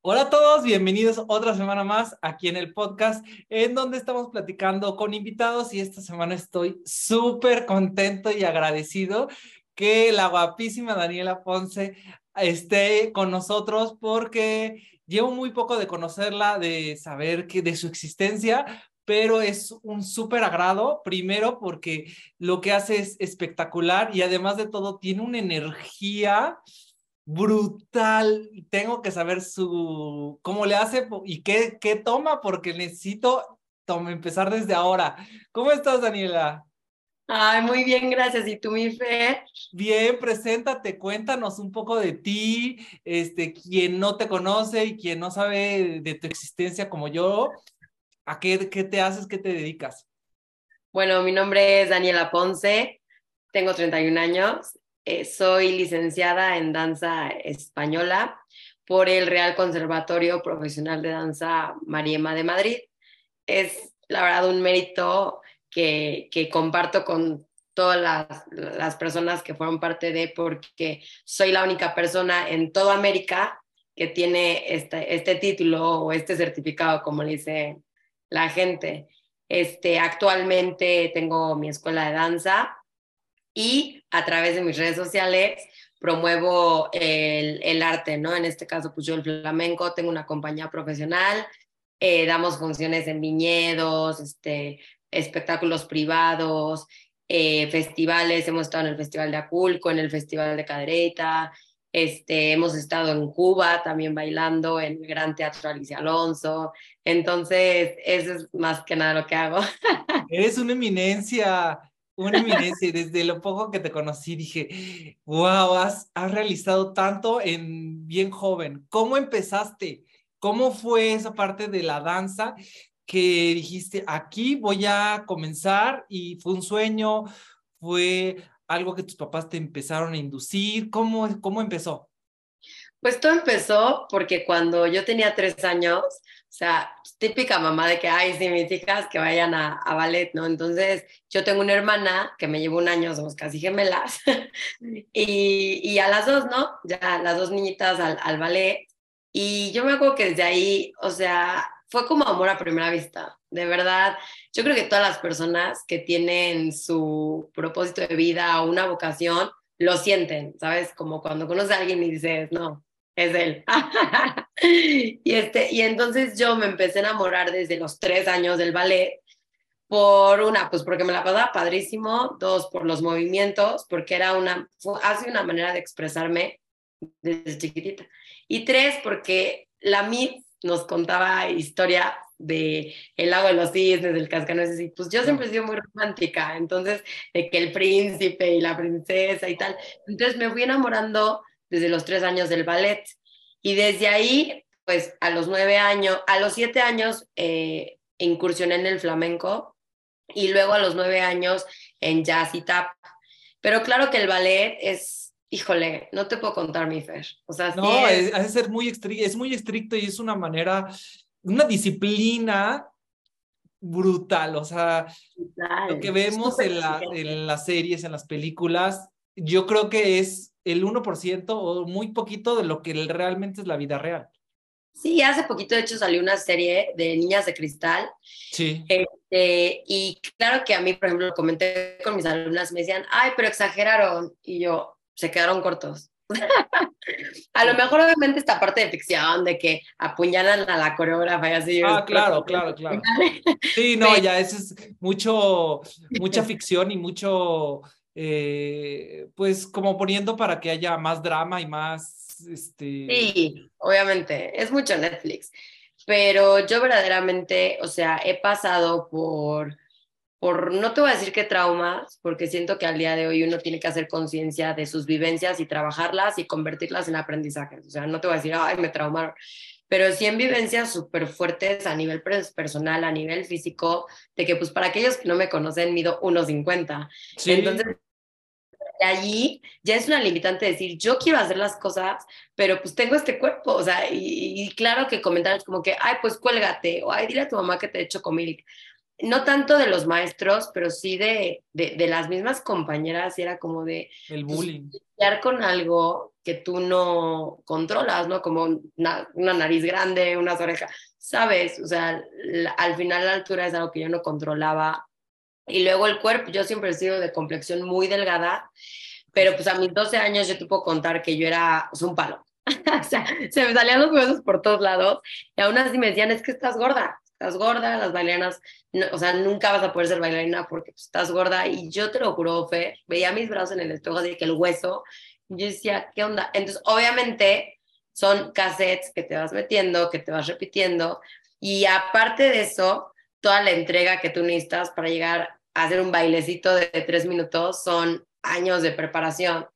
Hola a todos, bienvenidos otra semana más aquí en el podcast, en donde estamos platicando con invitados y esta semana estoy súper contento y agradecido que la guapísima Daniela Ponce esté con nosotros porque llevo muy poco de conocerla, de saber que de su existencia, pero es un súper agrado, primero porque lo que hace es espectacular y además de todo tiene una energía brutal. Tengo que saber su cómo le hace y qué, qué toma, porque necesito empezar desde ahora. ¿Cómo estás, Daniela? Ay, muy bien, gracias. ¿Y tú, mi fe? Bien, preséntate, cuéntanos un poco de ti, este, quien no te conoce y quien no sabe de tu existencia como yo, ¿a qué, qué te haces, qué te dedicas? Bueno, mi nombre es Daniela Ponce, tengo 31 años, eh, soy licenciada en danza española por el Real Conservatorio Profesional de Danza Mariema de Madrid. Es la verdad un mérito que, que comparto con todas las, las, personas que fueron parte de, porque soy la única persona en toda América que tiene este, este título o este certificado, como le dice la gente. Este, actualmente tengo mi escuela de danza y a través de mis redes sociales promuevo el, el, arte, ¿no? En este caso, pues yo el flamenco, tengo una compañía profesional, eh, damos funciones en viñedos, este, espectáculos privados, eh, festivales, hemos estado en el Festival de Aculco, en el Festival de Cadereyta, este, hemos estado en Cuba también bailando en el Gran Teatro Alicia Alonso, entonces eso es más que nada lo que hago. Eres una eminencia, una eminencia. Desde lo poco que te conocí dije, wow, has, has realizado tanto en bien joven. ¿Cómo empezaste? ¿Cómo fue esa parte de la danza que dijiste, aquí voy a comenzar y fue un sueño, fue algo que tus papás te empezaron a inducir? ¿Cómo, cómo empezó? Pues todo empezó porque cuando yo tenía tres años, o sea, típica mamá de que, ay, sí, mis hijas que vayan a, a, ballet, ¿no? Entonces, yo tengo una hermana que me lleva un año, somos casi gemelas, y, y, a las dos, ¿no? Ya las dos niñitas al, al ballet. Y yo me acuerdo que desde ahí, o sea, fue como amor a primera vista, de verdad. Yo creo que todas las personas que tienen su propósito de vida o una vocación, lo sienten, ¿sabes? Como cuando conoces a alguien y dices, no, es él. y, este, y entonces yo me empecé a enamorar desde los tres años del ballet, por una, pues porque me la pasaba padrísimo, dos, por los movimientos, porque era una, hace una manera de expresarme desde chiquitita, y tres, porque la MIT nos contaba historia de el lago de los cisnes, del cascanueces, y pues yo siempre he sido muy romántica, entonces, de que el príncipe y la princesa y tal. Entonces me fui enamorando desde los tres años del ballet. Y desde ahí, pues a los nueve años, a los siete años eh, incursioné en el flamenco y luego a los nueve años en jazz y tap. Pero claro que el ballet es híjole, no te puedo contar mi Fer. O sea, no, es, ser muy estricto, es muy estricto y es una manera, una disciplina brutal. O sea, brutal. lo que vemos en, la, en, las series, en las películas, yo creo que es el 1% o muy poquito de lo que realmente es la vida real. Sí, hace poquito de hecho salió una serie de Niñas de Cristal. Sí. Este, y claro que a mí, por ejemplo, comenté con mis alumnas, me decían, ay, pero exageraron. Y yo, se quedaron cortos. a lo mejor obviamente esta parte de ficción, de que apuñalan a la coreógrafa y así. Ah, claro, claro, claro. Sí, no, ya eso es mucho, mucha ficción y mucho, eh, pues como poniendo para que haya más drama y más, este... Sí, obviamente, es mucho Netflix, pero yo verdaderamente, o sea, he pasado por por, no te voy a decir qué traumas, porque siento que al día de hoy uno tiene que hacer conciencia de sus vivencias y trabajarlas y convertirlas en aprendizajes. O sea, no te voy a decir, ay, me traumaron, pero sí en vivencias súper fuertes a nivel personal, a nivel físico, de que pues para aquellos que no me conocen, mido 1,50. Sí. Entonces, allí ya es una limitante decir, yo quiero hacer las cosas, pero pues tengo este cuerpo, o sea, y, y claro que comentarios como que, ay, pues cuélgate, o ay, dile a tu mamá que te echo comil no tanto de los maestros, pero sí de, de, de las mismas compañeras, y era como de... El bullying. Pues, con algo que tú no controlas, ¿no? Como una, una nariz grande, unas orejas, ¿sabes? O sea, al final la altura es algo que yo no controlaba. Y luego el cuerpo, yo siempre he sido de complexión muy delgada, pero pues a mis 12 años yo te puedo contar que yo era un palo. o sea, se me salían los huesos por todos lados y aún así me decían, es que estás gorda, estás gorda, las bailarinas, o sea, nunca vas a poder ser bailarina porque pues, estás gorda. Y yo te lo juro, Fe, veía mis brazos en el espejo de que el hueso, yo decía, ¿qué onda? Entonces, obviamente, son cassettes que te vas metiendo, que te vas repitiendo. Y aparte de eso, toda la entrega que tú necesitas para llegar hacer un bailecito de tres minutos son años de preparación.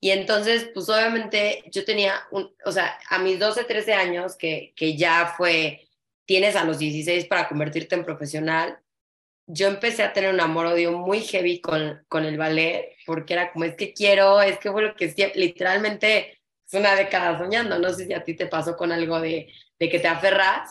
Y entonces, pues obviamente yo tenía, un, o sea, a mis 12, 13 años, que, que ya fue, tienes a los 16 para convertirte en profesional, yo empecé a tener un amor-odio muy heavy con, con el ballet, porque era como, es que quiero, es que fue lo que literalmente es una década soñando, no sé si a ti te pasó con algo de, de que te aferras,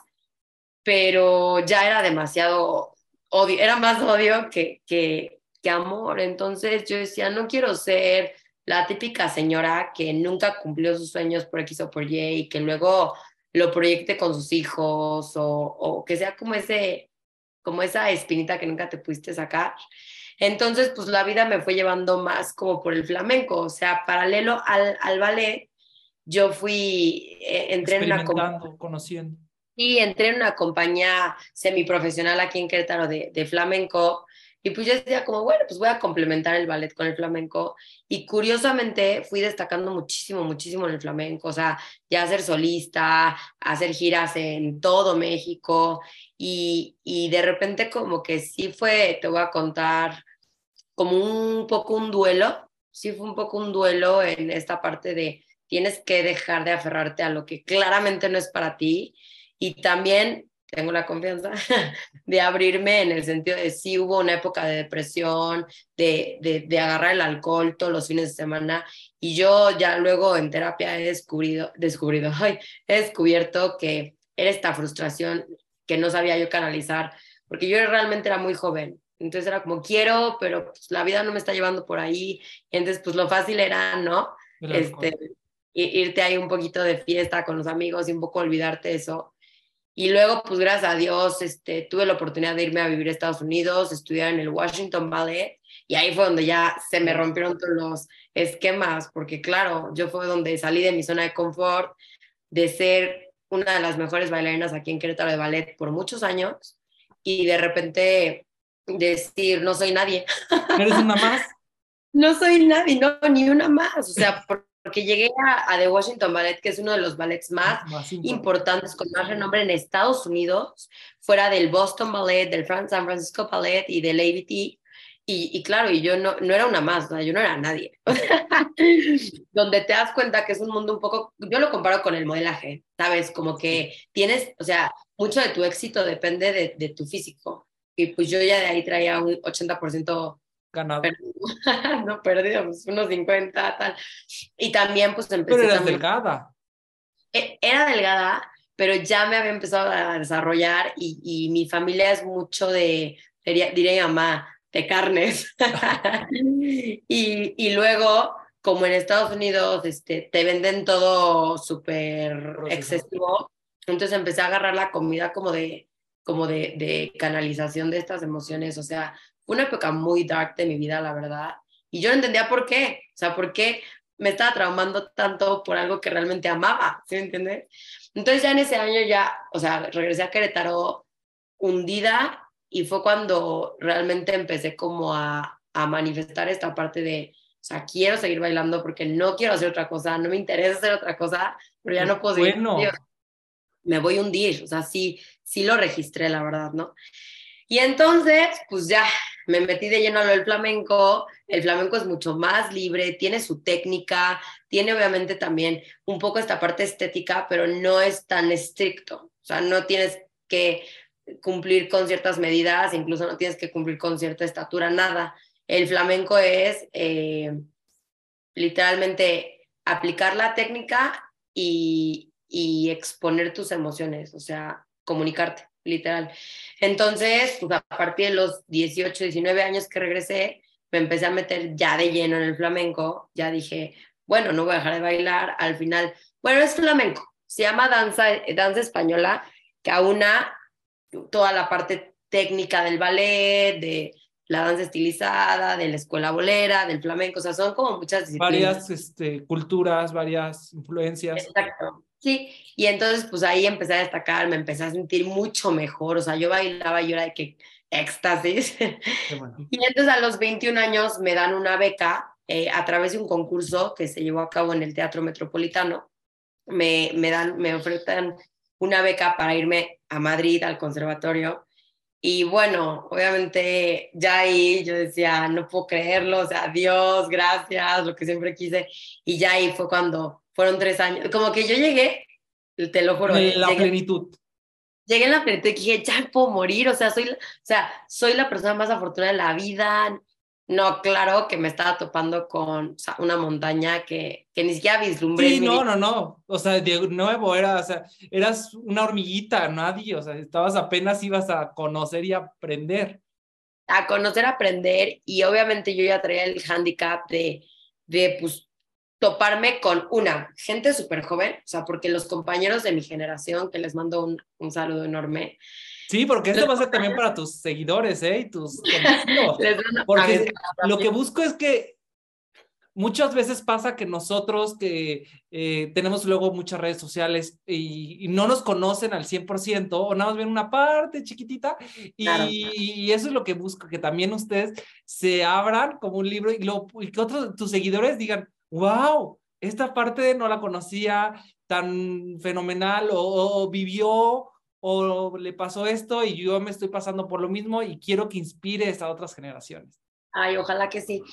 pero ya era demasiado odio, era más odio que, que, que amor, entonces yo decía, no quiero ser la típica señora que nunca cumplió sus sueños por X o por Y y que luego lo proyecte con sus hijos o, o que sea como ese como esa espinita que nunca te pudiste sacar. Entonces, pues la vida me fue llevando más como por el flamenco, o sea, paralelo al, al ballet, yo fui, eh, entré en una... conociendo. Y entré en una compañía semiprofesional aquí en Querétaro de, de flamenco y pues yo decía como, bueno, pues voy a complementar el ballet con el flamenco. Y curiosamente fui destacando muchísimo, muchísimo en el flamenco. O sea, ya ser solista, hacer giras en todo México. Y, y de repente como que sí fue, te voy a contar, como un poco un duelo. Sí fue un poco un duelo en esta parte de tienes que dejar de aferrarte a lo que claramente no es para ti. Y también tengo la confianza de abrirme en el sentido de si hubo una época de depresión, de, de, de, agarrar el alcohol todos los fines de semana y yo ya luego en terapia he descubrido, descubrido, ay, he descubierto que era esta frustración que no sabía yo canalizar, porque yo realmente era muy joven. Entonces era como, quiero, pero pues, la vida no me está llevando por ahí. entonces, pues lo fácil era, ¿no? Este, irte ahí un poquito de fiesta con los amigos y un poco olvidarte eso. Y luego, pues gracias a Dios, este, tuve la oportunidad de irme a vivir a Estados Unidos, estudiar en el Washington Ballet, y ahí fue donde ya se me rompieron todos los esquemas, porque claro, yo fue donde salí de mi zona de confort, de ser una de las mejores bailarinas aquí en Querétaro de ballet por muchos años, y de repente decir, no soy nadie. ¿Eres una más? no soy nadie, no, ni una más, o sea, por, porque llegué a, The Washington Ballet, que es uno de los ballets más, importantes, con más renombre en Estados Unidos, fuera del Boston Ballet, del San Francisco Ballet y del ABT. Y, y, claro, y yo no, no era una más, yo no era nadie. Donde te das cuenta que es un mundo un poco, yo lo comparo con el modelaje, ¿sabes? Como que tienes, o sea, mucho de tu éxito depende de, de tu físico. Y pues yo ya de ahí traía un 80% ganado. no, perdido, pues unos 50, tal. Y también, pues empecé. Pero eras delgada. E, era delgada, pero ya me había empezado a desarrollar y, y mi familia es mucho de, diría, diría mamá, de carnes. y, y luego, como en Estados Unidos, este, te venden todo súper excesivo, entonces empecé a agarrar la comida como de como de, de canalización de estas emociones, o sea, fue una época muy dark de mi vida, la verdad. Y yo no entendía por qué. O sea, por qué me estaba traumando tanto por algo que realmente amaba, ¿sí me entiendes? Entonces ya en ese año ya, o sea, regresé a Querétaro hundida y fue cuando realmente empecé como a, a manifestar esta parte de, o sea, quiero seguir bailando porque no quiero hacer otra cosa, no me interesa hacer otra cosa, pero ya no puedo bueno. me voy a hundir, o sea, sí, sí lo registré, la verdad, ¿no? Y entonces, pues ya me metí de lleno a lo del flamenco. El flamenco es mucho más libre, tiene su técnica, tiene obviamente también un poco esta parte estética, pero no es tan estricto. O sea, no tienes que cumplir con ciertas medidas, incluso no tienes que cumplir con cierta estatura, nada. El flamenco es eh, literalmente aplicar la técnica y, y exponer tus emociones, o sea, comunicarte literal. Entonces, pues a partir de los 18, 19 años que regresé, me empecé a meter ya de lleno en el flamenco, ya dije, bueno, no voy a dejar de bailar, al final, bueno, es flamenco, se llama danza, danza española, que aúna toda la parte técnica del ballet, de la danza estilizada, de la escuela bolera, del flamenco, o sea, son como muchas disciplinas. Varias este, culturas, varias influencias. Exacto. Sí, y entonces pues ahí empecé a destacar, me empecé a sentir mucho mejor, o sea, yo bailaba y yo era de que éxtasis. Y entonces a los 21 años me dan una beca eh, a través de un concurso que se llevó a cabo en el Teatro Metropolitano. Me, me, dan, me ofrecen una beca para irme a Madrid al conservatorio. Y bueno, obviamente ya ahí yo decía, no puedo creerlo, o sea, Dios, gracias, lo que siempre quise. Y ya ahí fue cuando fueron tres años, como que yo llegué, te lo juro. En la plenitud. Llegué en la plenitud y dije, ya puedo morir, o sea, soy, o sea, soy la persona más afortunada de la vida, no, claro que me estaba topando con una montaña que, que ni siquiera vislumbré. Sí, no, no, no. O sea, de nuevo, era, o sea, eras una hormiguita, nadie. O sea, estabas apenas ibas a conocer y aprender. A conocer, aprender. Y obviamente yo ya traía el handicap de, de pues, toparme con una gente súper joven. O sea, porque los compañeros de mi generación, que les mando un, un saludo enorme, Sí, porque esto va a ser también para tus seguidores, ¿eh? Y tus Porque lo que busco es que muchas veces pasa que nosotros que eh, tenemos luego muchas redes sociales y, no nos conocen al 100% o nada más ven una parte chiquitita y, eso es lo que busco, que también ustedes se abran como un libro y, lo, y que otros tus seguidores digan, wow, esta parte no la conocía tan fenomenal o vivió o le pasó esto y yo me estoy pasando por lo mismo y quiero que inspires a otras generaciones. Ay, ojalá que sí.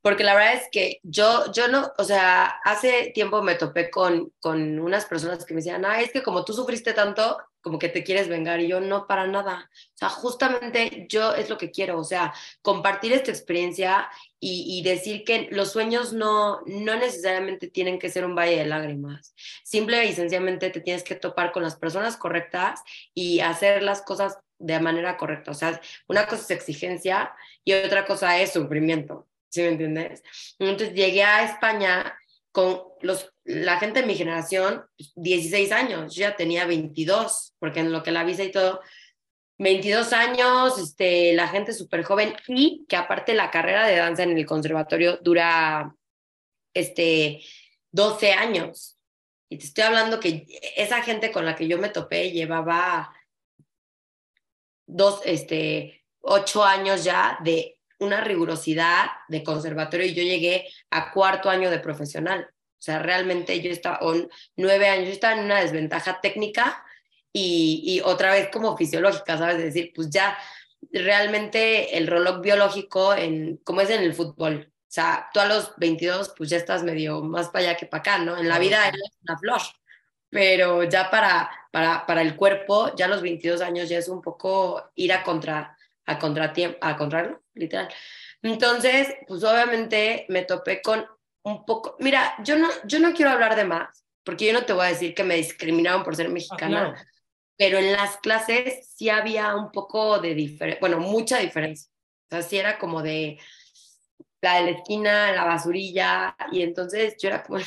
Porque la verdad es que yo, yo no, o sea, hace tiempo me topé con, con unas personas que me decían, ay, es que como tú sufriste tanto, como que te quieres vengar y yo no para nada. O sea, justamente yo es lo que quiero, o sea, compartir esta experiencia y, decir que los sueños no, no necesariamente tienen que ser un valle de lágrimas. Simple y sencillamente te tienes que topar con las personas correctas y hacer las cosas de manera correcta. O sea, una cosa es exigencia y otra cosa es sufrimiento. ¿Sí me entiendes? Entonces llegué a España con los, la gente de mi generación, 16 años, yo ya tenía 22, porque en lo que la visa y todo, 22 años, este, la gente súper joven y que aparte la carrera de danza en el conservatorio dura este, 12 años. Y te estoy hablando que esa gente con la que yo me topé llevaba dos, este, ocho años ya de una rigurosidad de conservatorio y yo llegué a cuarto año de profesional. O sea, realmente yo estaba, o nueve años, yo estaba en una desventaja técnica y, y otra vez como fisiológica, ¿sabes? decir, pues ya realmente el reloj biológico, en, como es en el fútbol, o sea, tú a los 22, pues ya estás medio más para allá que para acá, ¿no? En la vida eres una flor, pero ya para, para, para el cuerpo, ya a los 22 años ya es un poco ir a contra, a contratiempo, a contrarlo, literal. Entonces, pues obviamente me topé con un poco, mira, yo no, yo no quiero hablar de más, porque yo no te voy a decir que me discriminaron por ser ah, mexicana, pero en las clases sí había un poco de diferencia, bueno, mucha diferencia. O sea, sí era como de la de la esquina, la basurilla, y entonces yo era como,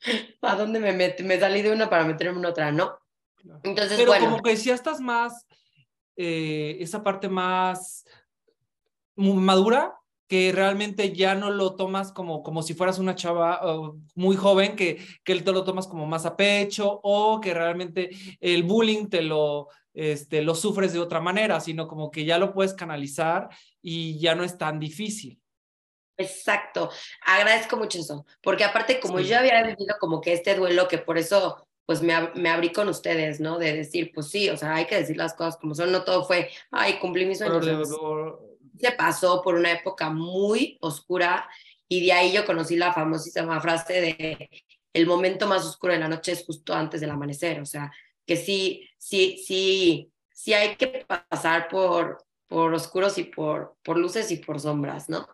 ¿a dónde me metí? Me salí de una para meterme en otra, ¿no? Entonces, pero como que si estás más eh, esa parte más madura que realmente ya no lo tomas como, como si fueras una chava muy joven, que, que te lo tomas como más a pecho o que realmente el bullying te lo, este, lo sufres de otra manera, sino como que ya lo puedes canalizar y ya no es tan difícil. Exacto, agradezco mucho eso, porque aparte como yo había vivido como que este duelo, que por eso pues me, me, abrí con ustedes, ¿no? De decir, pues sí, o sea, hay que decir las cosas como son, no todo fue, ay, cumplí mis sueños. Se pasó por una época muy oscura y de ahí yo conocí la famosísima frase de el momento más oscuro de la noche es justo antes del amanecer, o sea, que sí, sí, sí, sí hay que pasar por, por oscuros y por, por luces y por sombras, ¿no?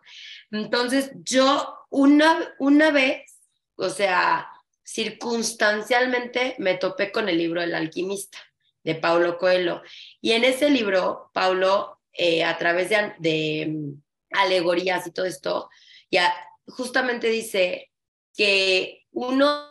Entonces yo una, una vez, o sea, circunstancialmente me topé con el libro El alquimista de Paulo Coelho. Y en ese libro, Paulo, eh, a través de, mm, alegorías y todo esto, ya justamente dice que uno,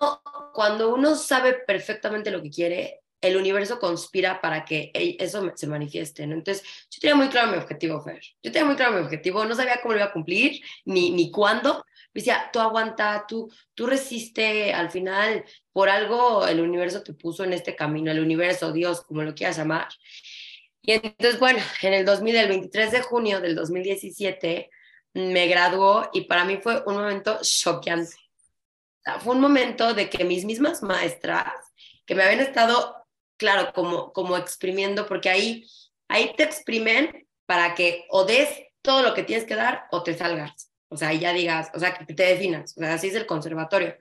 cuando uno sabe perfectamente lo que quiere, el universo conspira para que eso se manifieste, ¿no? Entonces, yo tenía muy claro mi objetivo, Fer. Yo tenía muy claro mi objetivo, no sabía cómo lo iba a cumplir, ni, ni cuándo. Me decía, tú aguanta, tú, tú resiste, al final, por algo el universo te puso en este camino, el universo, Dios, como lo quieras llamar. Y entonces, bueno, en el 2000, el 23 de junio del 2017, me graduó y para mí fue un momento choqueante. fue un momento de que mis mismas maestras, que me habían estado claro, como, como exprimiendo, porque ahí, ahí te exprimen para que o des todo lo que tienes que dar o te salgas. O sea, ya digas, o sea, que te definas. O sea, así es el conservatorio.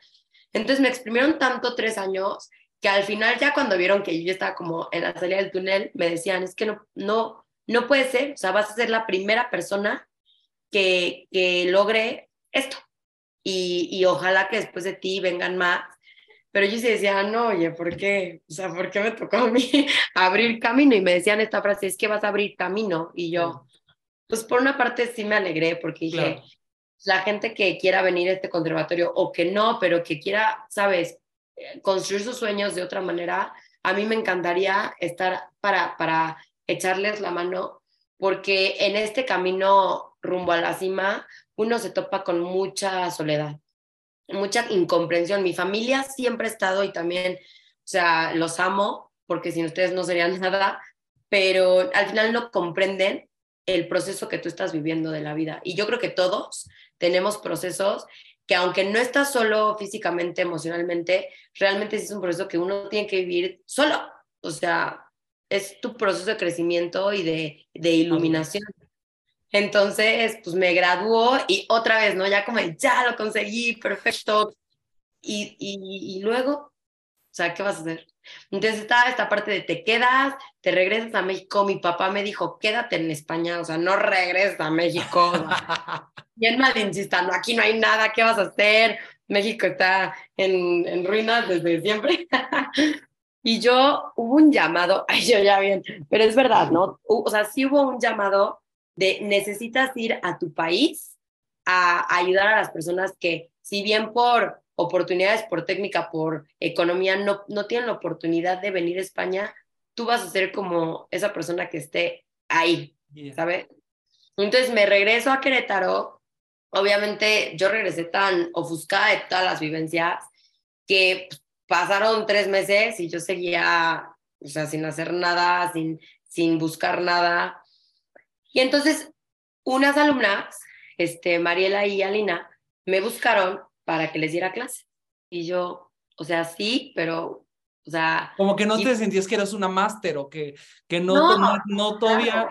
Entonces me exprimieron tanto tres años que al final ya cuando vieron que yo estaba como en la salida del túnel, me decían, es que no, no, no puede ser, o sea, vas a ser la primera persona que, que logre esto. Y, y ojalá que después de ti vengan más pero yo sí decía, no, oye, ¿por qué? O sea, ¿por qué me tocó a mí abrir camino? Y me decían esta frase, es que vas a abrir camino. Y yo, pues por una parte sí me alegré porque dije, la gente que quiera venir a este conservatorio o que no, pero que quiera, sabes, construir sus sueños de otra manera, a mí me encantaría estar para, para echarles la mano porque en este camino rumbo a la cima uno se topa con mucha soledad mucha incomprensión. Mi familia siempre ha estado y también, o sea, los amo, porque sin ustedes no serían nada, pero al final no comprenden el proceso que tú estás viviendo de la vida. Y yo creo que todos tenemos procesos que aunque no estás solo físicamente, emocionalmente, realmente es un proceso que uno tiene que vivir solo. O sea, es tu proceso de crecimiento y de, de iluminación. Entonces, pues me graduó y otra vez, ¿no? Ya como, ya lo conseguí, perfecto. Y, y, y luego, o sea, ¿qué vas a hacer? Entonces estaba esta parte de te quedas, te regresas a México. Mi papá me dijo, quédate en España, o sea, no regreses a México. y él me insistando, aquí no hay nada, ¿qué vas a hacer? México está en, en ruinas desde siempre. y yo, hubo un llamado, ay, yo ya bien, pero es verdad, ¿no? O sea, sí hubo un llamado de necesitas ir a tu país a, ayudar a las personas que, si bien por oportunidades, por técnica, por economía, no, no tienen la oportunidad de venir a España, tú vas a ser como esa persona que esté ahí, ¿sabes? Entonces me regreso a Querétaro. Obviamente yo regresé tan ofuscada de todas las vivencias que pasaron tres meses y yo seguía, o sea, sin hacer nada, sin, sin buscar nada. Y entonces, unas alumnas, este, Mariela y Alina, me buscaron para que les diera clase. Y yo, o sea, sí, pero, o sea... Como que no te sentías que eras una máster o que, que no, no, no, todavía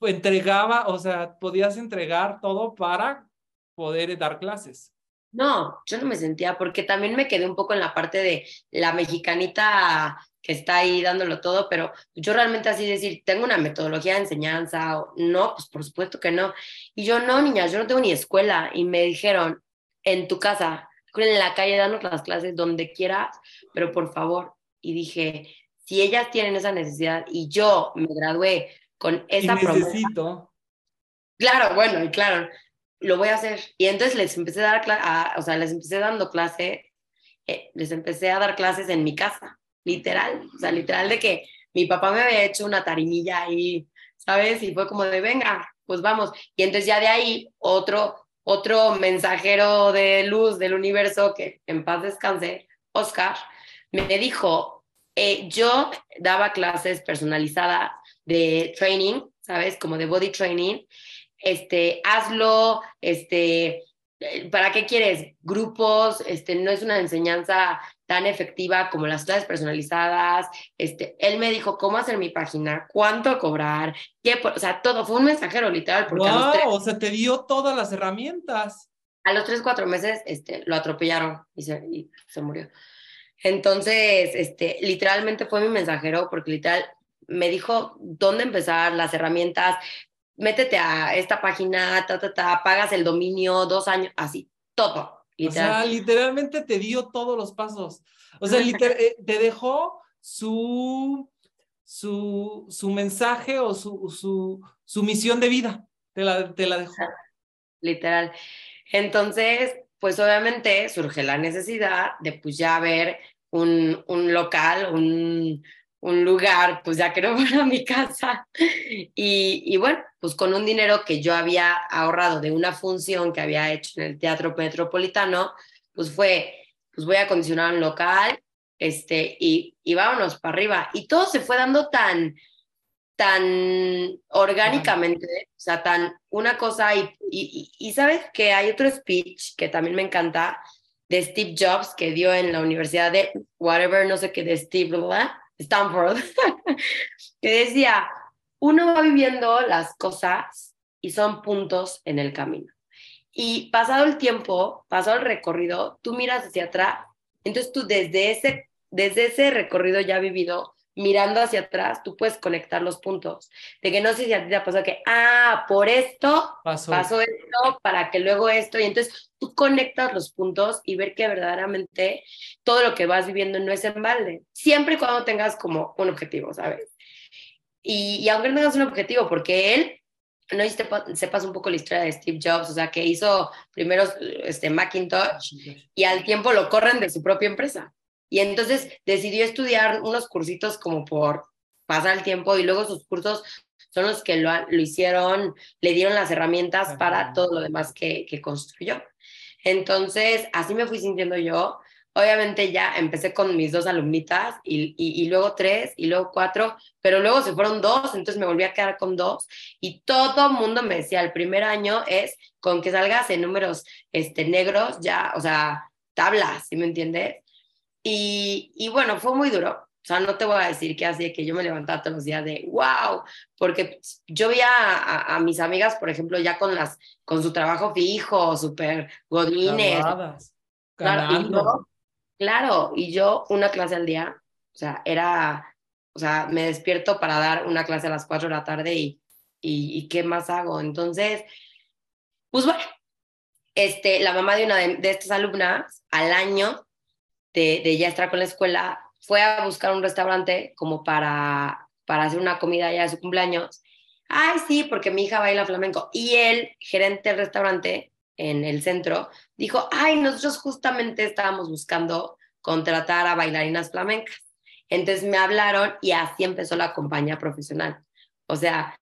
entregaba, o sea, podías entregar todo para poder dar clases. No, yo no me sentía, porque también me quedé un poco en la parte de la mexicanita que está ahí dándolo todo, pero yo realmente así decir, tengo una metodología de enseñanza, o, no, pues por supuesto que no. Y yo, no, niñas, yo no tengo ni escuela. Y me dijeron, en tu casa, en la calle, danos las clases donde quieras, pero por favor. Y dije, si ellas tienen esa necesidad y yo me gradué con esa y necesito. claro, bueno, y claro, lo voy a hacer. Y entonces les empecé a dar, o sea, les empecé dando clase, eh, les empecé a dar clases en mi casa literal, o sea, literal de que mi papá me había hecho una tarimilla ahí, ¿sabes? Y fue como de, venga, pues vamos. Y entonces ya de ahí otro, otro mensajero de luz del universo, que en paz descanse, Oscar, me dijo, eh, yo daba clases personalizadas de training, ¿sabes? Como de body training. Este, hazlo, este, ¿para qué quieres? Grupos, este, no es una enseñanza tan efectiva como las clases personalizadas. Este, él me dijo cómo hacer mi página, cuánto cobrar, qué, o sea, todo. Fue un mensajero literal. Porque wow, o sea, te dio todas las herramientas. A los tres, cuatro meses, este, lo atropellaron y se, y se murió. Entonces, este, literalmente fue mi mensajero porque literal me dijo dónde empezar, las herramientas, métete a esta página, ta, ta, ta, pagas el dominio, dos años, así, todo. O sea, literalmente te dio todos los pasos. O sea, eh, te dejó su, su, su mensaje o su, su, su misión de vida. Te la, te la dejó. Literal. Entonces, pues obviamente surge la necesidad de pues ya ver un, un local, un, un lugar, pues ya que no fuera mi casa. Y, y, bueno, pues con un dinero que yo había ahorrado de una función que había hecho en el Teatro Metropolitano, pues fue, pues voy a acondicionar un local, este, y, y vámonos para arriba. Y todo se fue dando tan, tan orgánicamente, o sea, tan una cosa, y, y, y sabes que hay otro speech que también me encanta, de Steve Jobs, que dio en la Universidad de whatever, no sé qué, de Steve, ¿verdad? Stanford, que decía, uno va viviendo las cosas y son puntos en el camino. Y pasado el tiempo, pasado el recorrido, tú miras hacia atrás, entonces tú desde ese, desde ese recorrido ya vivido, mirando hacia atrás, tú puedes conectar los puntos. De que no sé si a ti te ha pasado que, ah, por esto pasó. esto, para que luego esto, y entonces tú conectas los puntos y ver que verdaderamente todo lo que vas viviendo no es en balde. Siempre y cuando tengas como un objetivo, ¿sabes? Y, y aunque no tengas un objetivo, porque él no sé si sepas un poco la historia de Steve Jobs, o sea, que hizo primero este Macintosh y al tiempo lo corren de su propia empresa. Y entonces decidió estudiar unos cursitos como por pasar el tiempo y luego sus cursos son los que lo, lo hicieron, le dieron las herramientas para todo lo demás que, que construyó. Entonces, así me fui sintiendo yo. Obviamente ya empecé con mis dos alumnitas y, y, y, luego tres y luego cuatro, pero luego se fueron dos, entonces me volví a quedar con dos y todo el mundo me decía, el primer año es con que salgas en números este, negros, ya, o sea, tablas, ¿sí me entiendes? Y, y, bueno, fue muy duro. O sea, no te voy a decir que así que yo me levantaba todos los días de wow, porque yo veía a, a, mis amigas, por ejemplo, ya con las con su trabajo fijo, súper godines. Claro y, yo, claro, y yo una clase al día, o sea, era, o sea, me despierto para dar una clase a las 4 de la tarde y, y, y ¿qué más hago? Entonces, pues bueno, este, la mamá de una de, de estas alumnas al año de, ya estar con la escuela, fue a buscar un restaurante como para, para hacer una comida ya de su cumpleaños. Ay, sí, porque mi hija baila flamenco. Y el gerente del restaurante en el centro dijo, ay, nosotros justamente estábamos buscando contratar a bailarinas flamencas. Entonces me hablaron y así empezó la compañía profesional. O sea,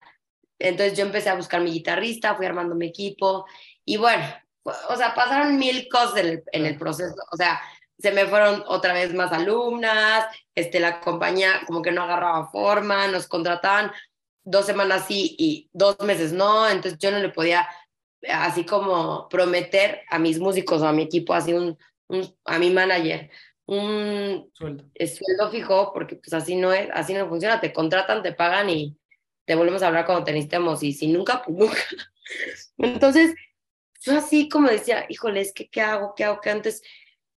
entonces yo empecé a buscar mi guitarrista, fui armando mi equipo y bueno, o sea, pasaron mil cosas en el, en el proceso. O sea, se me fueron otra vez más alumnas, este, la compañía como que no agarraba forma, nos contrataban dos semanas sí y dos meses no, entonces yo no le podía así como prometer a mis músicos o a mi equipo, así un, un a mi manager, un sueldo. sueldo fijo, porque pues así no es, así no funciona, te contratan, te pagan y te volvemos a hablar cuando te necesitemos y si nunca, pues nunca. Entonces, yo así como decía, híjole, es que ¿qué hago? ¿Qué hago? que antes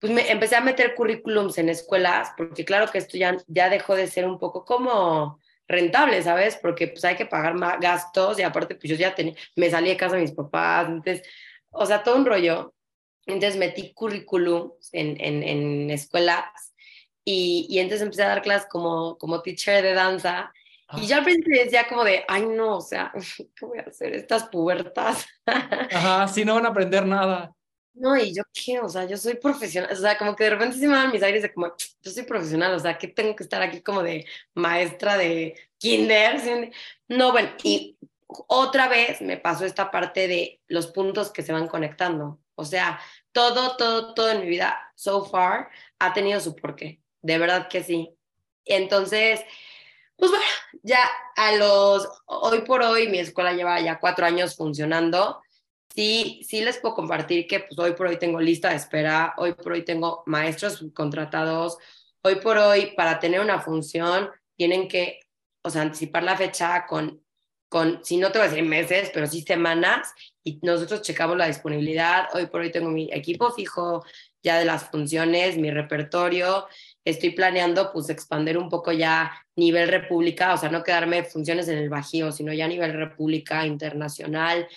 pues me empecé a meter currículums en escuelas, porque claro que esto ya, ya dejó de ser un poco como rentable, ¿sabes? Porque pues hay que pagar más gastos y aparte pues yo ya tenía, me salí de casa de mis papás, entonces, o sea, todo un rollo. Entonces metí currículums en, en, en escuelas y, y, entonces empecé a dar clases como, como teacher de danza. Y yo al principio decía como de, ay no, o sea, ¿qué voy a hacer? Estas pubertas. Ajá, si no van a aprender nada. No, y yo qué, o sea, yo soy profesional, o sea, como que de repente se me dan mis aires de como, yo soy profesional, o sea, que tengo que estar aquí como de maestra de kinder. No, bueno, y otra vez me pasó esta parte de los puntos que se van conectando. O sea, todo, todo, todo en mi vida, so far, ha tenido su porqué. De verdad que sí. Entonces, pues bueno, ya a los, hoy por hoy mi escuela lleva ya cuatro años funcionando sí, sí les puedo compartir que pues, hoy por hoy tengo lista de espera, hoy por hoy tengo maestros contratados, hoy por hoy para tener una función tienen que, o sea, anticipar la fecha con, con, si no te voy a decir meses, pero sí semanas, y nosotros checamos la disponibilidad, hoy por hoy tengo mi equipo fijo ya de las funciones, mi repertorio, estoy planeando pues expandir un poco ya nivel república, o sea, no quedarme funciones en el Bajío, sino ya a nivel república internacional.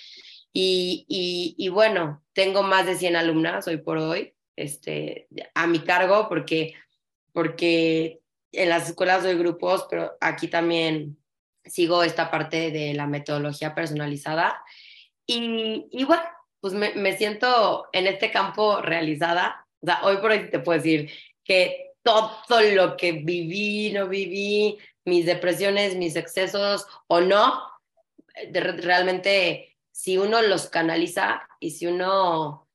Y, y, bueno, tengo más de 100 alumnas hoy por hoy este, a mi cargo porque, porque en las escuelas doy grupos, pero aquí también sigo esta parte de la metodología personalizada. Y, y bueno, pues me, me, siento en este campo realizada. O sea, hoy por hoy te puedo decir que todo lo que viví, no viví, mis depresiones, mis excesos o no, realmente si uno los canaliza y si uno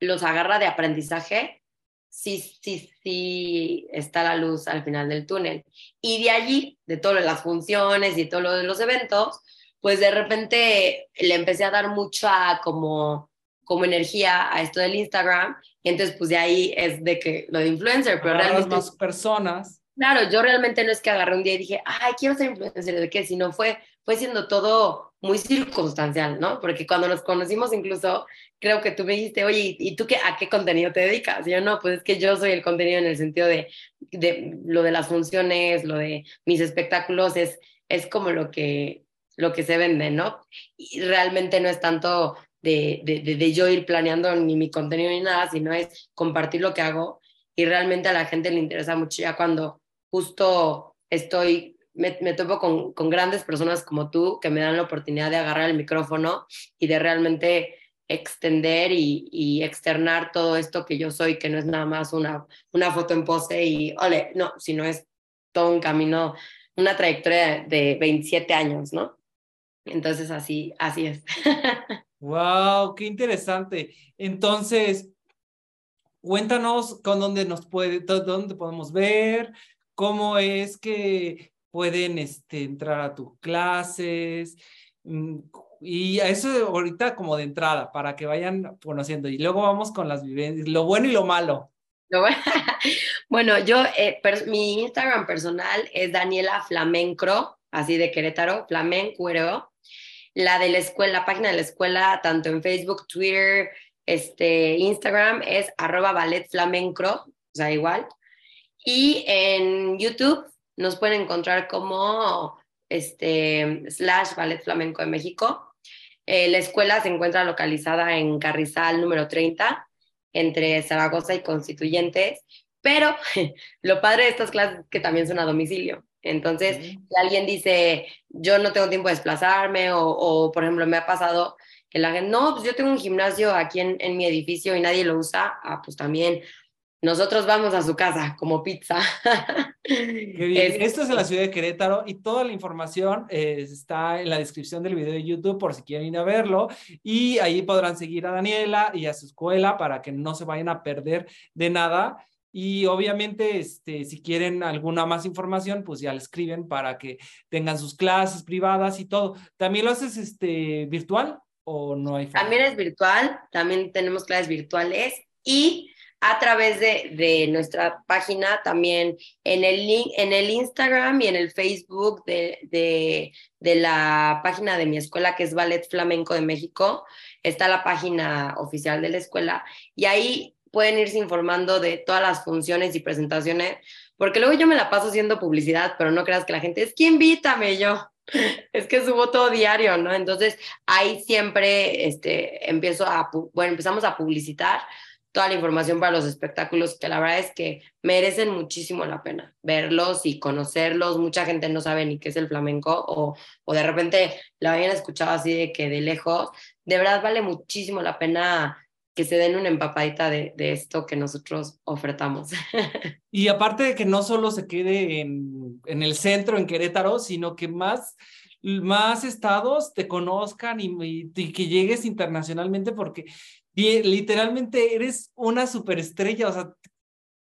los agarra de aprendizaje, sí, sí, sí está la luz al final del túnel. Y de allí, de todas las funciones y todo lo de los eventos, pues de repente le empecé a dar mucha como, como energía a esto del Instagram. Y entonces, pues de ahí es de que lo de influencer, pero realmente... más personas. Claro, yo realmente no es que agarré un día y dije, ay, quiero ser influencer, ¿de qué? Sino fue, fue siendo todo muy circunstancial, ¿no? Porque cuando nos conocimos incluso, creo que tú me dijiste, oye, ¿y tú qué, a qué contenido te dedicas? Y yo, no, pues es que yo soy el contenido en el sentido de, de lo de las funciones, lo de mis espectáculos, es, es como lo que, lo que se vende, ¿no? Y realmente no es tanto de, de, de, yo ir planeando ni mi contenido ni nada, sino es compartir lo que hago y realmente a la gente le interesa mucho ya cuando justo estoy, me, me topo con, con grandes personas como tú que me dan la oportunidad de agarrar el micrófono y de realmente extender y, y, externar todo esto que yo soy, que no es nada más una, una foto en pose y, ole, no, sino es todo un camino, una trayectoria de 27 años, ¿no? Entonces así, así es. wow, qué interesante. Entonces, cuéntanos con dónde nos puede, dónde podemos ver, cómo es que pueden este, entrar a tus clases. Mm, y eso ahorita como de entrada, para que vayan conociendo. Y luego vamos con las vivencias, lo bueno y lo malo. Bueno, yo, eh, mi Instagram personal es Daniela Flamencro, así de Querétaro, Flamencuero la de la escuela, la página de la escuela, tanto en Facebook, Twitter, este, Instagram, es arroba ballet flamencro, o sea, igual. Y en YouTube nos pueden encontrar como este, slash ballet flamenco de México. Eh, la escuela se encuentra localizada en Carrizal número 30, entre Zaragoza y Constituyentes, pero lo padre de estas clases es que también son a domicilio. Entonces, si alguien dice, yo no tengo tiempo de desplazarme, o, por ejemplo, me ha pasado que la gente, no, pues yo tengo un gimnasio aquí en, en mi edificio y nadie lo usa, ah, pues también nosotros vamos a su casa como pizza. Esto es en la ciudad de Querétaro y toda la información eh, está en la descripción del video de YouTube por si quieren ir a verlo. Y ahí podrán seguir a Daniela y a su escuela para que no se vayan a perder de nada. Y obviamente, este, si quieren alguna más información, pues ya le escriben para que tengan sus clases privadas y todo. ¿También lo haces este, virtual o no hay También es virtual, también tenemos clases virtuales y a través de, de, nuestra página también en el link, en el Instagram y en el Facebook de, de, de, la página de mi escuela que es Ballet Flamenco de México, está la página oficial de la escuela y ahí pueden irse informando de todas las funciones y presentaciones, porque luego yo me la paso haciendo publicidad, pero no creas que la gente es que invítame yo. Es que subo todo diario, ¿no? Entonces ahí siempre este, empiezo a, bueno, empezamos a publicitar toda la información para los espectáculos, que la verdad es que merecen muchísimo la pena verlos y conocerlos. Mucha gente no sabe ni qué es el flamenco o, o de repente la habían escuchado así de que de lejos. De verdad vale muchísimo la pena que se den una empapadita de, de esto que nosotros ofertamos. Y aparte de que no solo se quede en, en el centro, en Querétaro, sino que más, más estados te conozcan y, y, que llegues internacionalmente porque literalmente eres una superestrella, o sea,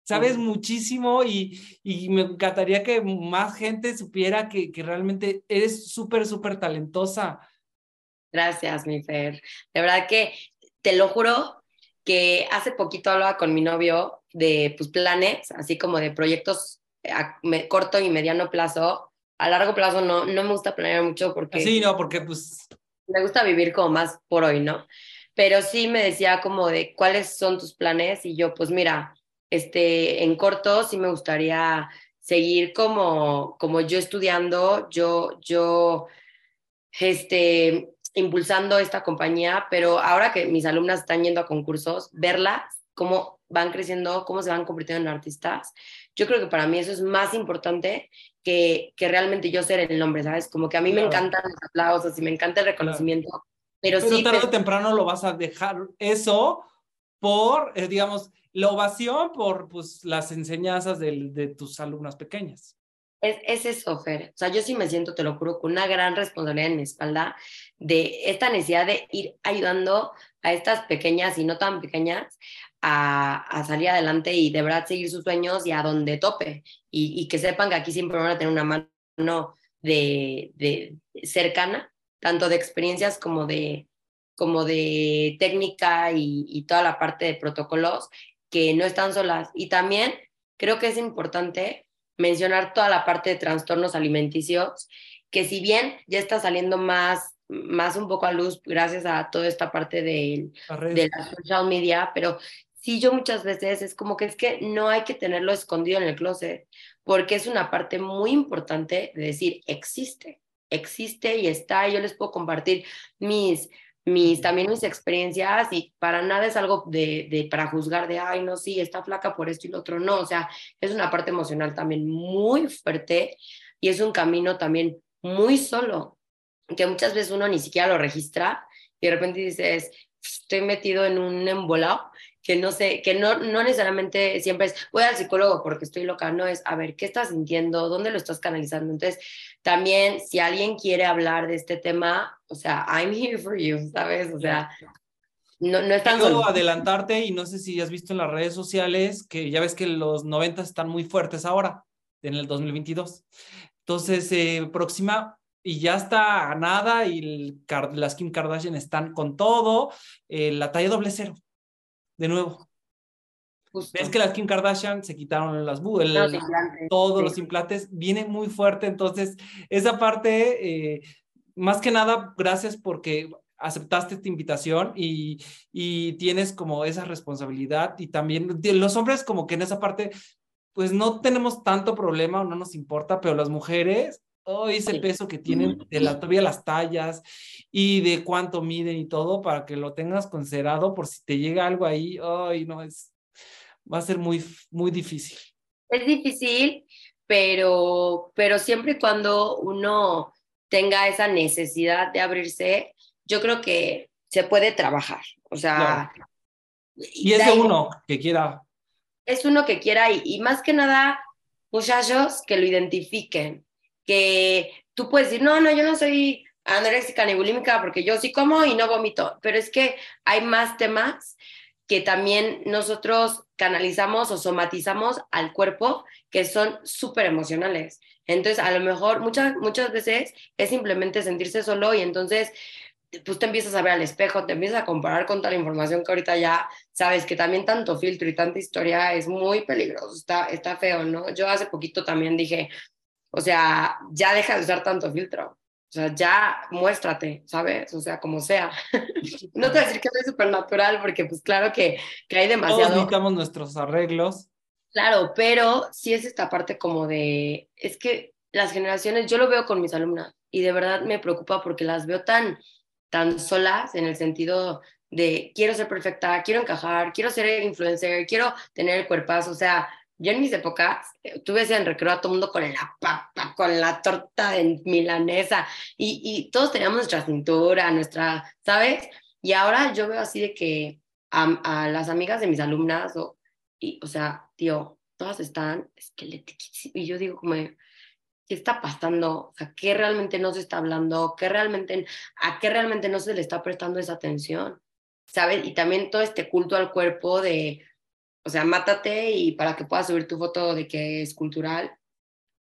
sabes muchísimo y, y, me encantaría que más gente supiera que, que realmente eres súper, súper talentosa. Gracias, mi Fer. De verdad que te lo juro, que hace poquito hablaba con mi novio de pues, planes, así como de proyectos a corto y mediano plazo. A largo plazo no, no me gusta planear mucho porque... Sí, no, porque pues... Me gusta vivir como más por hoy, ¿no? Pero sí me decía como de cuáles son tus planes y yo pues mira, este, en corto sí me gustaría seguir como, como yo estudiando, yo, yo, este, impulsando esta compañía, pero ahora que mis alumnas están yendo a concursos, verlas, cómo van creciendo, cómo se van convirtiendo en artistas, yo creo que para mí eso es más importante que, que realmente yo ser el nombre, ¿sabes? Como que a mí me encantan los aplausos y me encanta el reconocimiento, Pero, Pero sí, tarde pero- o temprano lo vas a dejar eso por, eh, digamos, la ovación, por pues, las enseñanzas del- de tus alumnas pequeñas. Es, es eso, Fer. O sea, yo sí me siento, te lo juro, con una gran responsabilidad en mi espalda de esta necesidad de ir ayudando a estas pequeñas y no tan pequeñas a, a salir adelante y de verdad seguir sus sueños y a donde tope. Y, y que sepan que aquí siempre van a tener una mano de, de cercana, tanto de experiencias como de, como de técnica y, y toda la parte de protocolos, que no están solas. Y también creo que es importante mencionar toda la parte de trastornos alimenticios, que si bien ya está saliendo más, más un poco a luz gracias a toda esta parte de, de la social media, pero sí yo muchas veces es como que es que no hay que tenerlo escondido en el closet, porque es una parte muy importante de decir, existe, existe y está, y yo les puedo compartir mis, mis, también mis experiencias y para nada es algo de, de, para juzgar de, ay, no, sí, está flaca por esto y lo otro, no, o sea, es una parte emocional también muy fuerte y es un camino también muy solo, que muchas veces uno ni siquiera lo registra y de repente dices, estoy metido en un embolado que no sé, que no, no necesariamente siempre es, voy al psicólogo porque estoy loca, no es, a ver, ¿qué estás sintiendo? ¿Dónde lo estás canalizando? Entonces, también, si alguien quiere hablar de este tema, o sea, I'm here for you, ¿sabes? O sea, no, no es tan Quiero solo. adelantarte y no sé si has visto en las redes sociales que ya ves que los 90 están muy fuertes ahora, en el 2022. Entonces, eh, próxima y ya está nada y el, las Kim Kardashian están con todo, eh, la talla doble cero, de nuevo. Justo. Ves que las Kim Kardashian se quitaron las el, Los implantes, todos sí. los implantes, viene muy fuerte, entonces esa parte, eh, más que nada, gracias porque aceptaste esta invitación y, y tienes como esa responsabilidad y también los hombres como que en esa parte, pues no tenemos tanto problema o no nos importa, pero las mujeres, oh, ese Sí. peso que tienen de la, todavía las tallas y de cuánto miden y todo para que lo tengas considerado por si te llega algo ahí, ay, no, es, va a ser muy, muy difícil. Es difícil, pero, pero siempre y cuando uno tenga esa necesidad de abrirse, yo creo que se puede trabajar. O sea, Y es de uno que quiera. es uno que quiera y, y más que nada, muchachos que lo identifiquen, que tú puedes decir, no, no, yo no soy anoréxica ni bulímica porque yo sí como y no vomito, pero es que hay más temas que también nosotros canalizamos o somatizamos al cuerpo que son súper emocionales. Entonces, a lo mejor muchas, muchas veces es simplemente sentirse solo y entonces pues te empiezas a ver al espejo, te empiezas a comparar con tal información que ahorita ya sabes que también tanto filtro y tanta historia es muy peligroso, está, está feo, ¿no? Yo hace poquito también dije, o sea, ya deja de usar tanto filtro, o sea, ya muéstrate, ¿sabes? O sea, como sea. no te voy a decir que soy súper natural, porque pues claro que, que hay Todos demasiado... necesitamos nuestros arreglos. Claro, pero sí es esta parte como de, es que las generaciones, yo lo veo con mis alumnas y de verdad me preocupa porque las veo tan, tan solas en el sentido de quiero ser perfecta, quiero encajar, quiero ser influencer, quiero tener el cuerpazo, o sea, yo en mis épocas, eh, tú ves en recreo a todo mundo con la papa, con la torta de milanesa y, y todos teníamos nuestra cintura, nuestra, ¿sabes? Y ahora yo veo así de que a, a las amigas de mis alumnas o y, o sea, tío, todas están esqueléticas. Y yo digo, como, ¿qué está pasando? O sea, ¿qué realmente no se está hablando? ¿Qué realmente, ¿A qué realmente no se le está prestando esa atención? ¿Sabes? Y también todo este culto al cuerpo de, o sea, mátate y para que puedas subir tu foto de que es cultural.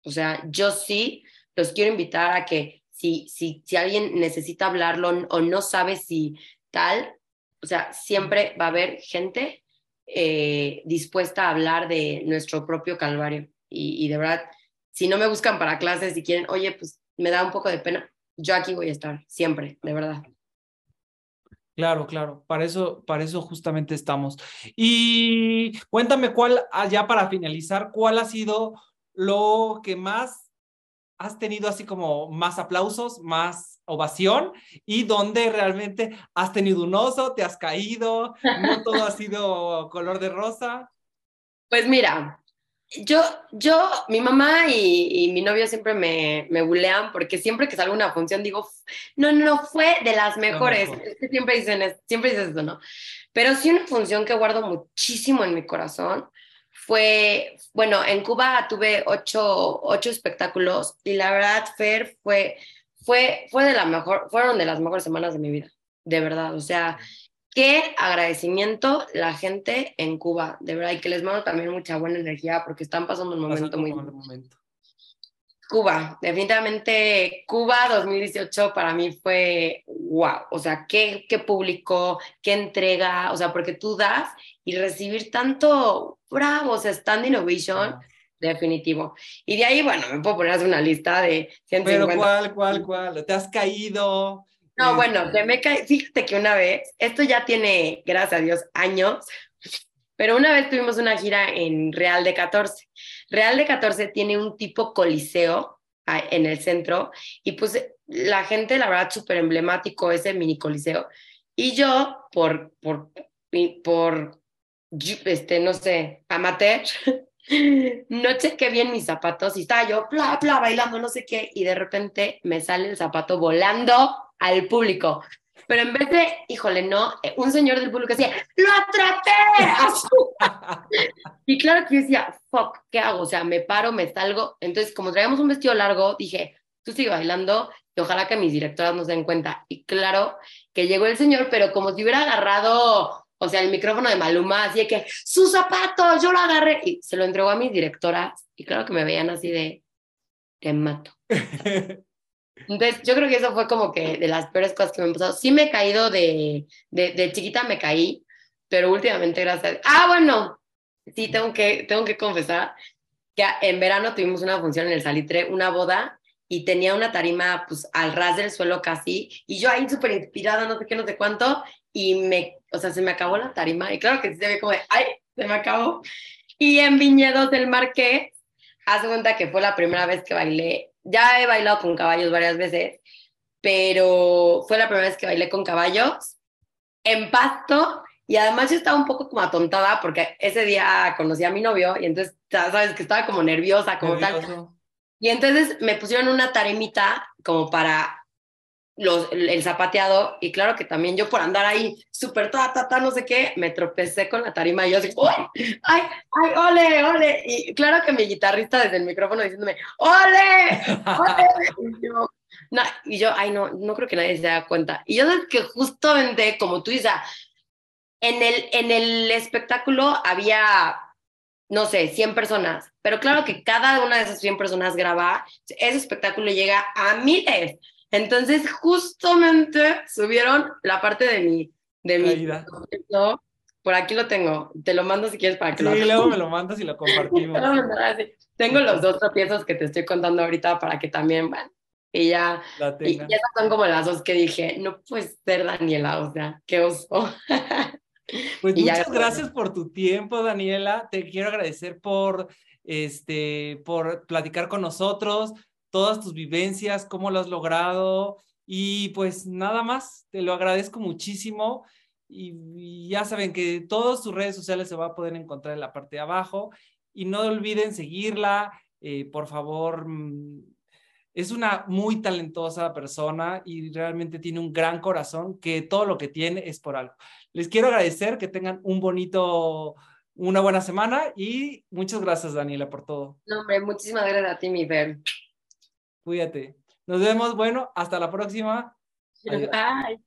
O sea, yo sí los quiero invitar a que si, si, si alguien necesita hablarlo o no sabe si tal, o sea, siempre va a haber gente eh, dispuesta a hablar de nuestro propio calvario. Y, y, de verdad, si no me buscan para clases y quieren, oye, pues me da un poco de pena, yo aquí voy a estar, siempre, de verdad. Claro, claro, para eso, para eso justamente estamos. Y cuéntame cuál, ah, ya para finalizar, cuál ha sido lo que más has tenido así como más aplausos, más ovación y donde realmente has tenido un oso, te has caído, no todo ha sido color de rosa. Pues mira, yo, yo, mi mamá y, mi novio siempre me, me bulean porque siempre que salgo a una función digo, no, no, fue de las mejores. siempre dicen, siempre dices eso, ¿no? Pero sí una función que guardo muchísimo en mi corazón fue, bueno, en Cuba tuve ocho, ocho espectáculos y la verdad, Fer, fue, fue, fue de la mejor, fueron de las mejores semanas de mi vida, de verdad. O sea, qué agradecimiento la gente en Cuba, de verdad, y que les mando también mucha buena energía porque están pasando un momento muy... Momento. Cuba, definitivamente Cuba 2018 para mí fue wow, o sea, qué, qué público, qué entrega, o sea, porque tú das y recibir tanto, bravo, o sea, Stand Innovation, definitivo. Y de ahí, bueno, me puedo poner una lista de 150. Pero ¿cuál, cuál, cuál? ¿Te has caído? No, bueno, te me caí, fíjate que una vez, esto ya tiene, gracias a Dios, años, pero una vez tuvimos una gira en Real de 14. Real de 14 tiene un tipo coliseo ah, en el centro y pues la gente, la verdad, súper emblemático ese mini coliseo. Y yo, por, por, por, este, no sé, amateur, no chequé bien mis zapatos y estaba yo, bla, bla, bailando, no sé qué, y de repente me sale el zapato volando al público. Pero en vez de, híjole, no, eh, un señor del público decía, ¡lo atrapé! y claro que yo decía, fuck, ¿qué hago? O sea, me paro, me salgo. Entonces, como traíamos un vestido largo, dije, tú sigue bailando y ojalá que mis directoras nos den cuenta. Y claro que llegó el señor, pero como si hubiera agarrado, o sea, el micrófono de Maluma, así de que, ¡su zapato! Yo lo agarré. Y se lo entregó a mis directoras. Y claro que me veían así de, te mato. Entonces, yo creo que eso fue como que de las peores cosas que me han pasado. Sí me he caído de, de, de chiquita, me caí, pero últimamente gracias Ah, bueno, sí, tengo que, tengo que confesar que en verano tuvimos una función en el Salitre, una boda, y tenía una tarima pues al ras del suelo casi, y yo ahí súper inspirada, no sé qué, no sé cuánto, y me, o sea, se me acabó la tarima, y claro que sí se ve como de, ay, se me acabó. Y en Viñedos del Marqués, haz cuenta que fue la primera vez que bailé ya he bailado con caballos varias veces, pero fue la primera vez que bailé con caballos en pasto y además yo estaba un poco como atontada porque ese día conocí a mi novio y entonces, sabes, que estaba como nerviosa, como tal. Y entonces me pusieron una taremita como para los, el zapateado y claro que también yo por andar ahí súper ta, ta, ta, no sé qué, me tropecé con la tarima y yo así, ¡ay, ay, ay, ole, ole! Y claro que mi guitarrista desde el micrófono diciéndome, ¡ole, ole! Y yo, no, y yo, ay, no, no creo que nadie se dé cuenta. Y yo sé que justamente, como tú dices, en el, en el espectáculo había, no sé, 100 personas, pero claro que cada una de esas 100 personas graba, ese espectáculo llega a miles. Entonces, justamente subieron la parte de mi, de mi, por aquí lo tengo, te lo mando si quieres para que sí, lo Sí, luego me lo mandas y lo compartimos. tengo los dos tropiezos que te estoy contando ahorita para que también, bueno, y ya, y, esas son como las dos que dije, no puedes ser Daniela, o sea, qué oso. Pues muchas gracias por tu tiempo, Daniela. Te quiero agradecer por, este, por platicar con nosotros, todas tus vivencias, cómo lo has logrado y pues nada más, te lo agradezco muchísimo y, ya saben que todas sus redes sociales se va a poder encontrar en la parte de abajo y no olviden seguirla, eh, por favor. Mm, es una muy talentosa persona y realmente tiene un gran corazón que todo lo que tiene es por algo. Les quiero agradecer que tengan un bonito, una buena semana y muchas gracias Daniela por todo. No, hombre, muchísimas gracias a ti, mi Fer. Cuídate. Nos vemos. Bueno, hasta la próxima. Bye.